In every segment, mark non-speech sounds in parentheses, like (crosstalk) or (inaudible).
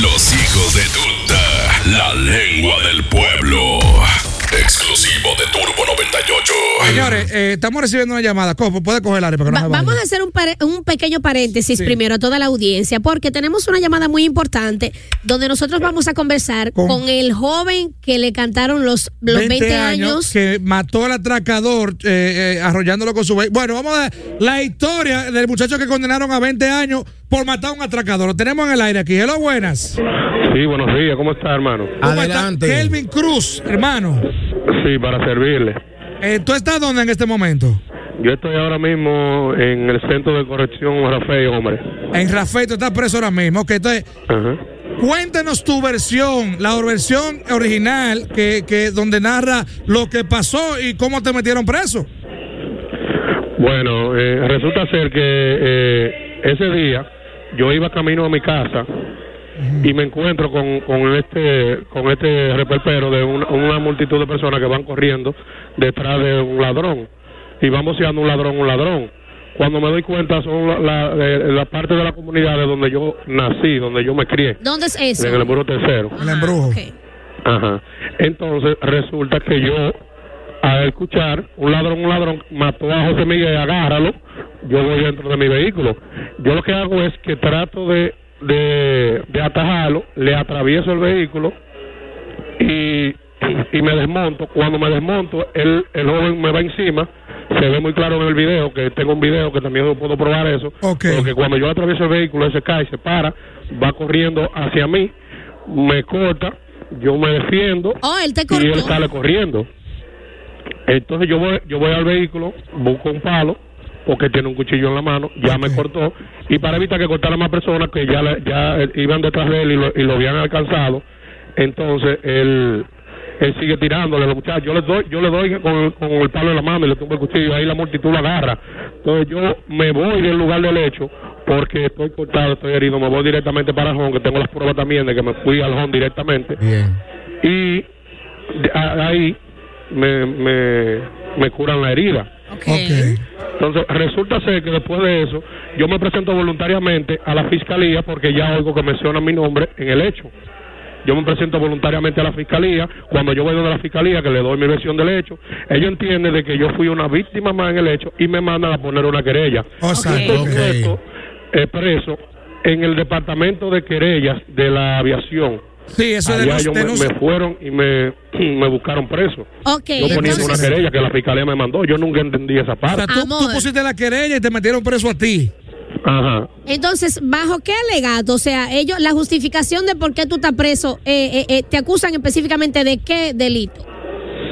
Los hijos de tuta, la lengua del pueblo. Exclusivo de Turbo 98. Señores, eh, estamos recibiendo una llamada. ¿Cómo? Puede coger el área para que no Va- se vaya. vamos a hacer un, pare- un pequeño paréntesis Sí. primero a toda la audiencia, porque tenemos una llamada muy importante donde nosotros vamos a conversar Con- con, el joven que le cantaron los, los 20, años. que mató al atracador eh, eh, arrollándolo con su Bueno, vamos a ver la historia del muchacho que condenaron a 20 años por matar a un atracador. Lo tenemos en el aire aquí. Hello, buenas. Sí, buenos días, ¿cómo está, hermano? ¿Cómo está? Kelvin Cruz, hermano. Sí, para servirle. Eh, ¿Tú estás dónde en este momento? Yo estoy ahora mismo en el centro de corrección Rafael, hombre. En Rafael, tú estás preso ahora mismo. Ok, entonces, Ajá. cuéntanos tu versión, la versión original que, que donde narra lo que pasó y cómo te metieron preso. Bueno, eh, resulta ser que eh, ese día yo iba camino a mi casa y me encuentro con, con este con este reperpero de una, una multitud de personas que van corriendo detrás de un ladrón y vamos siendo un ladrón un ladrón cuando me doy cuenta son la, la, de- la parte de la comunidad de donde yo nací donde yo me crié ¿Dónde es eso? en el embrujo tercero El embrujo. Ok. Ajá. Entonces resulta que yo, al escuchar un ladrón, un ladrón, mató a José Miguel, agárralo, yo voy dentro de mi vehículo. Yo lo que hago es que trato de, de, de atajarlo, le atravieso el vehículo y, y me desmonto. Cuando me desmonto, el, el joven me va encima. Se ve muy claro en el video, que tengo un video que también lo puedo probar eso. Porque cuando yo atravieso el vehículo, él se cae, se para, va corriendo hacia mí, me corta, yo me defiendo Oh, él te y él sale corriendo. Entonces yo voy, yo voy al vehículo, busco un palo, porque tiene un cuchillo en la mano, ya me cortó, y para evitar que cortara más personas que ya, ya eh, iban detrás de él y lo, y lo habían alcanzado, entonces él, él sigue tirándole a los muchachos. Yo le doy, yo le doy con, con el palo en la mano y le tumbo el cuchillo, ahí la multitud lo agarra. Entonces yo me voy del lugar del hecho porque estoy cortado, estoy herido, me voy directamente para el home, que tengo las pruebas también de que me fui al home directamente Bien. y a- ahí me, me, me curan la herida. Ok. Ok. Entonces, resulta ser que después de eso, yo me presento voluntariamente a la fiscalía porque ya oigo que menciona mi nombre en el hecho. Yo me presento voluntariamente a la fiscalía. Cuando yo voy donde la fiscalía, que le doy mi versión del hecho, ellos entienden de que yo fui una víctima más en el hecho y me mandan a poner una querella. O sea, Ok. Estoy ok. puesto, eh, preso en el departamento de querellas de la aviación. Sí, eso es de Allá los, ellos de me, los- me fueron y me, (clears throat) me buscaron preso. Ok, Yo poniendo una entonces, querella que la fiscalía me mandó. Yo nunca entendí esa O sea, parte. tú, tú Amor. pusiste la querella y te metieron preso a ti. Ajá. entonces, ¿bajo qué alegato? O sea, ellos, la justificación de por qué tú estás preso, eh, eh, eh, ¿te acusan específicamente de qué delito?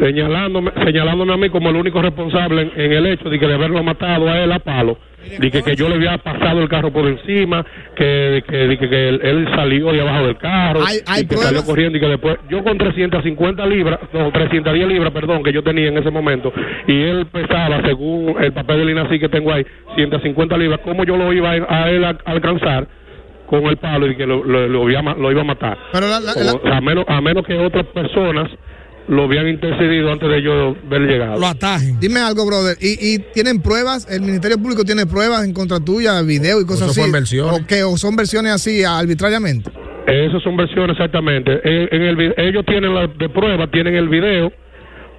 Señalándome, señalándome a mí como el único responsable en, en el hecho de que de haberlo matado a él a palo. De que, que yo le había pasado el carro por encima, que, que, de que, que él, él salió de abajo del carro, Hay- hay y que salió corriendo y que después, yo con 350 libras, no, 310 libras, perdón, que yo tenía en ese momento, y él pesaba, según el papel del INACI que tengo ahí, 150 libras, ¿cómo yo lo iba a, a él a- a alcanzar? con el palo y que lo, lo, lo iba, lo iba a matar. Pero la- la- Como- la- a, menos, a menos que otras personas lo habían intercedido antes de yo ver llegado. Lo atajen. Dime algo, brother. ¿Y, y tienen pruebas? ¿El Ministerio Público tiene pruebas en contra tuya, video y cosas Eso así? ¿O, qué? ¿O son versiones así arbitrariamente? Esas son versiones exactamente. En, en el, ellos tienen la de prueba, tienen el video,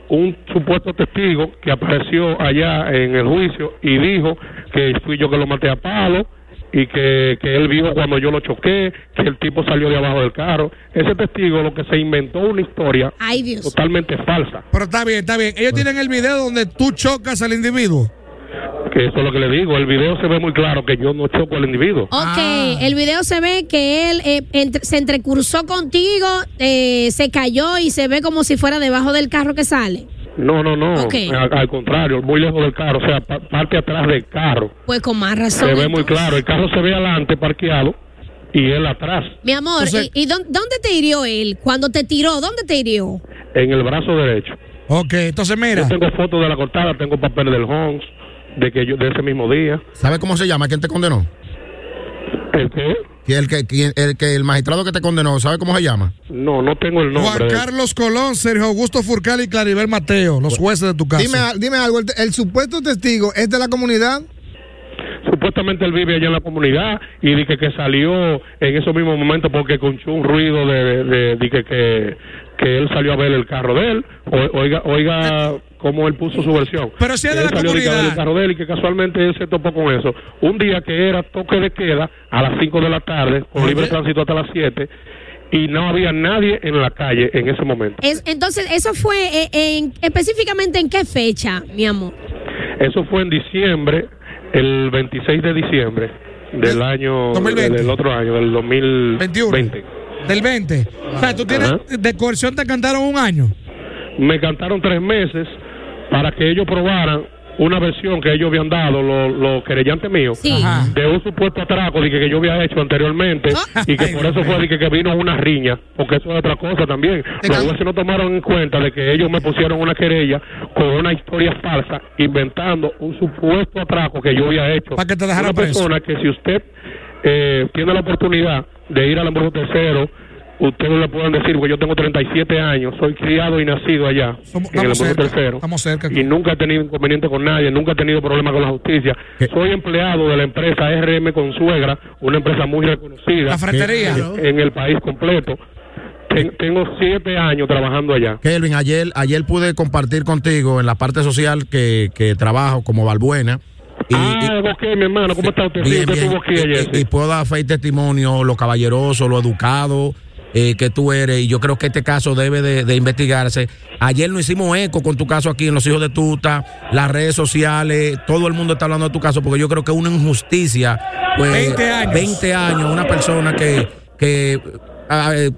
un supuesto testigo que apareció allá en el juicio y dijo que fui yo que lo maté a palo y que, que él vio cuando yo lo choqué, que el tipo salió de abajo del carro. Ese testigo lo que se inventó una historia Ay, Dios. totalmente falsa. Pero está bien, está bien. Ellos tienen el video donde tú chocas al individuo. Que eso es lo que le digo. El video se ve muy claro que yo no choco al individuo. Ok, Ah. el video se ve que él eh, entre- se entrecursó contigo, eh, se cayó y se ve como si fuera debajo del carro que sale. No, no, no. Ok. Al, al contrario, muy lejos del carro. O sea, pa- parte atrás del carro. Pues con más razón. Se ve muy claro. El carro se ve adelante parqueado y él atrás, Mi amor, Entonces- ¿y, y dónde, dónde te hirió él? Cuando te tiró, ¿dónde te hirió? en el brazo derecho. Ok, entonces mira. Yo tengo fotos de la cortada, tengo papeles del Homs de que yo de ese mismo día. ¿Sabe cómo se llama? ¿Quién te condenó? ¿El qué? Que el que, quién- el que el magistrado que te condenó, ¿sabe cómo se llama? No, no tengo el Juan nombre. él. Carlos Colón, Sergio Augusto Furcal y Claribel Mateo, los jueces de tu caso. Dime, dime algo. El, el supuesto testigo es de la comunidad. Supuestamente él vive allá en la comunidad y dije que salió en esos mismos momentos porque escuchó un ruido de, de, de- de que, que, que él salió a ver el carro de él. O- oiga, oiga cómo él puso su versión. Pero si es de la de comunidad. el carro de él y que casualmente él se topó con eso. Un día que era toque de queda a las 5 de la tarde, con libre tránsito hasta las 7, y no había nadie en la calle en ese momento. Es, entonces, ¿eso fue eh, en- específicamente en qué fecha, mi amor? Eso fue en diciembre, el 26 de diciembre del año 2020. del otro año, del 21. 2020. Del 20. O sea, tú tienes. Ajá. De coerción te cantaron un año. Me cantaron tres meses para que ellos probaran una versión que ellos habían dado, los querellantes míos, Sí. De un supuesto atraco de que, que yo había hecho anteriormente y que por eso fue de que, que vino una riña, porque eso es otra cosa también. Los jueces no tomaron en cuenta de que ellos me pusieron una querella con una historia falsa, inventando un supuesto atraco que yo había hecho. Para que te una preso. persona que si usted eh, tiene la oportunidad de ir al embrujo tercero, ustedes le pueden decir, porque yo tengo 37 años, soy criado y nacido allá, Somos- en el cerca, tercero. cerca. Y nunca he tenido inconveniente con nadie, nunca he tenido problemas con la justicia. ¿Qué? Soy empleado de la empresa RM Consuegra, una empresa muy reconocida La fratería. en, en el país completo. Ten- tengo siete años trabajando allá. Kelvin, ayer, ayer pude compartir contigo en la parte social que, que trabajo como Valbuena. Y, ah, y- ok, mi hermano, ¿cómo está usted? Sí, bien, usted bien. Y- ayer. y, sí. y puedo dar fe y testimonio, lo caballeroso, lo educado eh, que tú eres. Y yo creo que este caso debe de, de investigarse. Ayer nos hicimos eco con tu caso aquí en Los Hijos de Tuta, las redes sociales, todo el mundo está hablando de tu caso porque yo creo que es una injusticia. Pues, 20 años. 20 años, una persona que, que ah, eh,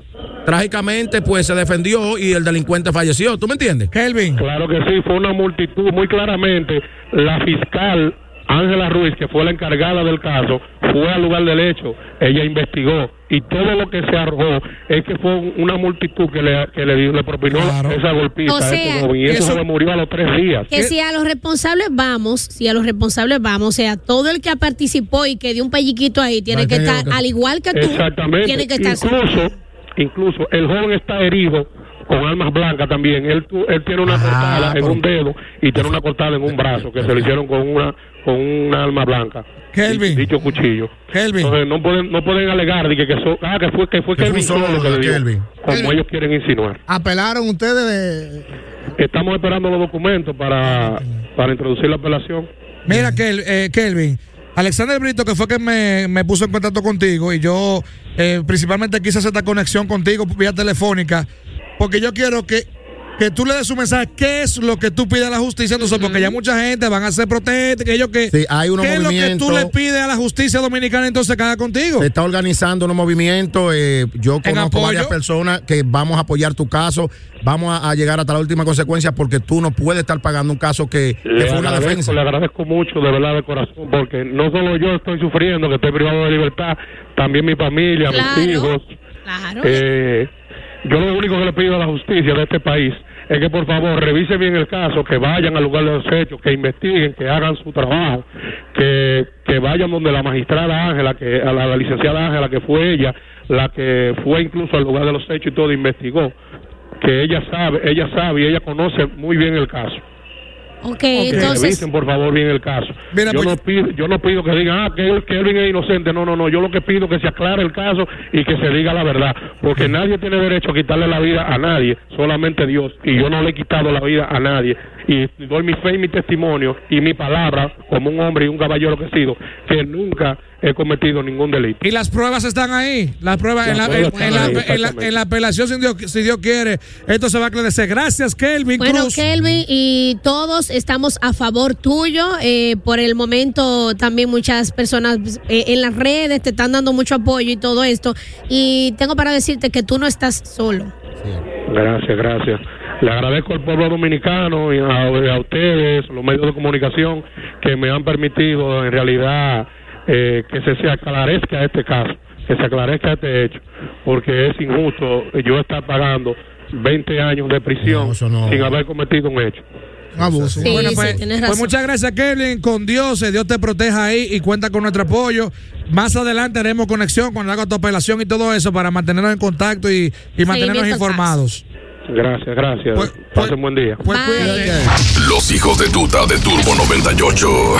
trágicamente pues se defendió y el delincuente falleció. ¿Tú me entiendes? Kelvin. Claro que sí, fue una multitud, muy claramente. La fiscal Ángela Ruiz, que fue la encargada del caso, fue al lugar del hecho, ella investigó y todo lo que se arrojó es que fue una multitud que le, que le, dio- le propinó Claro. esa golpiza O a sea, y eso- joven murió a los tres días. Que si a los responsables vamos, si a los responsables vamos, o sea, todo el que participó y que dio un pelliquito ahí tiene que estar, que- al igual que tú, Exactamente. tiene que estar incluso, incluso el joven está herido con armas blancas también. Él, tu- él tiene una Ah, cortada en pero- un dedo y tiene una cortada en un brazo que se le hicieron con una con una arma blanca. Kelvin. Dicho cuchillo. Kelvin. Entonces no pueden no pueden alegar de que, que, so- ah, que fue que fue Que Kelvin un solo solo que de le dio, Kelvin. como Kelvin. ellos quieren insinuar. Apelaron ustedes de. Estamos esperando los documentos para para introducir la apelación. Mira, Kel- eh, Kelvin. Alexander Brito, que fue que me, me puso en contacto contigo y yo eh, principalmente quise hacer esta conexión contigo vía telefónica porque yo quiero que, que tú le des un mensaje. ¿Qué es lo que tú pides a la justicia? Entonces, porque ya mucha gente van a hacer protestas, que ellos que... Sí, hay unos ¿Qué es lo que tú le pides a la justicia dominicana entonces que haga contigo? Se está organizando unos movimientos. eh, yo conozco varias personas que vamos a apoyar tu caso. Vamos a, a llegar hasta la última consecuencia porque tú no puedes estar pagando un caso que, que Le fue una agradezco, defensa. le agradezco mucho, de verdad, de corazón, porque no solo yo estoy sufriendo, que estoy privado de libertad, también mi familia, Claro. mis hijos. Claro. Eh, yo lo único que le pido a la justicia de este país es que por favor revisen bien el caso, que vayan al lugar de los hechos, que investiguen, que hagan su trabajo, que, que vayan donde la magistrada Ángela, que la, la licenciada Ángela, que fue ella, la que fue incluso al lugar de los hechos y todo, investigó, que ella sabe, ella sabe y ella conoce muy bien el caso. Ok, Que entonces. revisen por favor bien el caso. Mira, yo, pues- no pido, yo no pido que digan ah, que Kelvin es inocente. No, no, no. Yo lo que pido es que se aclare el caso y que se diga la verdad. Porque nadie tiene derecho a quitarle la vida a nadie, solamente Dios. Y yo no le he quitado la vida a nadie. Y doy mi fe y mi testimonio y mi palabra como un hombre y un caballero que he sido, que nunca he cometido ningún delito. Y las pruebas están ahí. Las pruebas en la, pruebas en- la- ahí, en la- exactamente. en la apelación, si Dios, si Dios quiere, esto se va a aclarecer. Gracias, Kelvin Bueno, Cruz. Kelvin, y todos estamos a favor tuyo. Eh, por el momento, también muchas personas eh, en las redes te están dando mucho apoyo y todo esto. Y tengo para decirte que tú no estás solo. Gracias, gracias. Le agradezco al pueblo dominicano y a, a ustedes, los medios de comunicación, que me han permitido en realidad eh, que se, se aclarezca este caso, que se aclarezca este hecho, porque es injusto yo estar pagando 20 años de prisión No, eso no. sin haber cometido un hecho. Un abuso. Sí, Bueno, sí, pues, pues muchas gracias, Kelvin. Con Dios, eh, Dios te proteja ahí y cuenta con nuestro apoyo. Más adelante haremos conexión cuando haga tu apelación y todo eso para mantenernos en contacto y, y mantenernos informados. Gracias, gracias. Pues- Pasen buen día. Pues Bye. Los hijos de tuta de Turbo 98.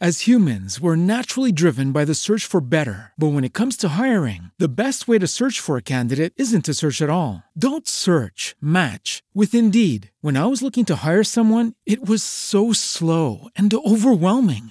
As humans, we're naturally driven by the search for better. But when it comes to hiring, the best way to search for a candidate isn't to search at all. Don't search, match with Indeed. When I was looking to hire someone, it was so slow and overwhelming.